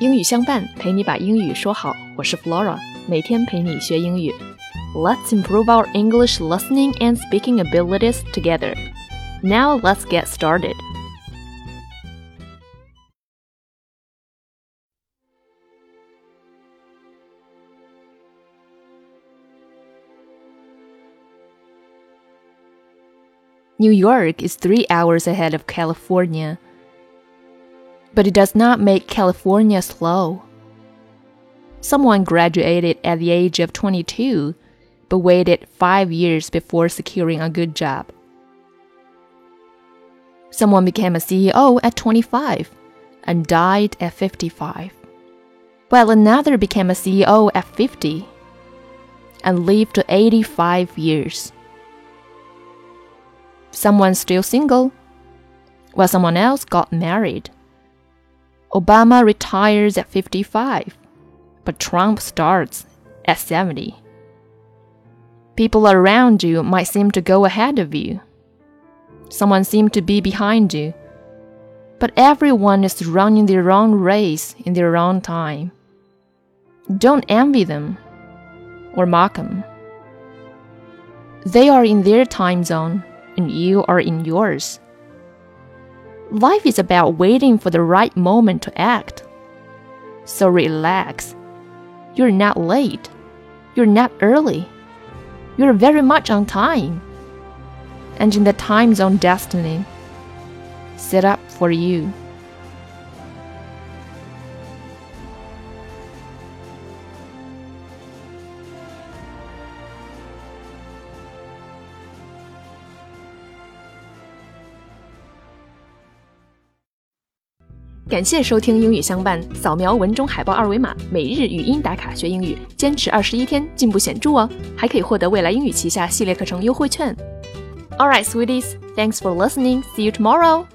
英语相伴，陪你把英语说好。我是 Flora，每天陪你学英语。Let's improve our English listening and speaking abilities together. Now let's get started. New York is three hours ahead of California but it does not make California slow. Someone graduated at the age of 22, but waited five years before securing a good job. Someone became a CEO at 25 and died at 55, while another became a CEO at 50 and lived to 85 years. Someone's still single, while someone else got married. Obama retires at 55, but Trump starts at 70. People around you might seem to go ahead of you. Someone seems to be behind you. But everyone is running their own race in their own time. Don't envy them or mock them. They are in their time zone and you are in yours. Life is about waiting for the right moment to act. So relax. You're not late. You're not early. You're very much on time. And in the time zone destiny set up for you. 感谢收听英语相伴，扫描文中海报二维码，每日语音打卡学英语，坚持二十一天，进步显著哦！还可以获得未来英语旗下系列课程优惠券。All right, sweeties, thanks for listening. See you tomorrow.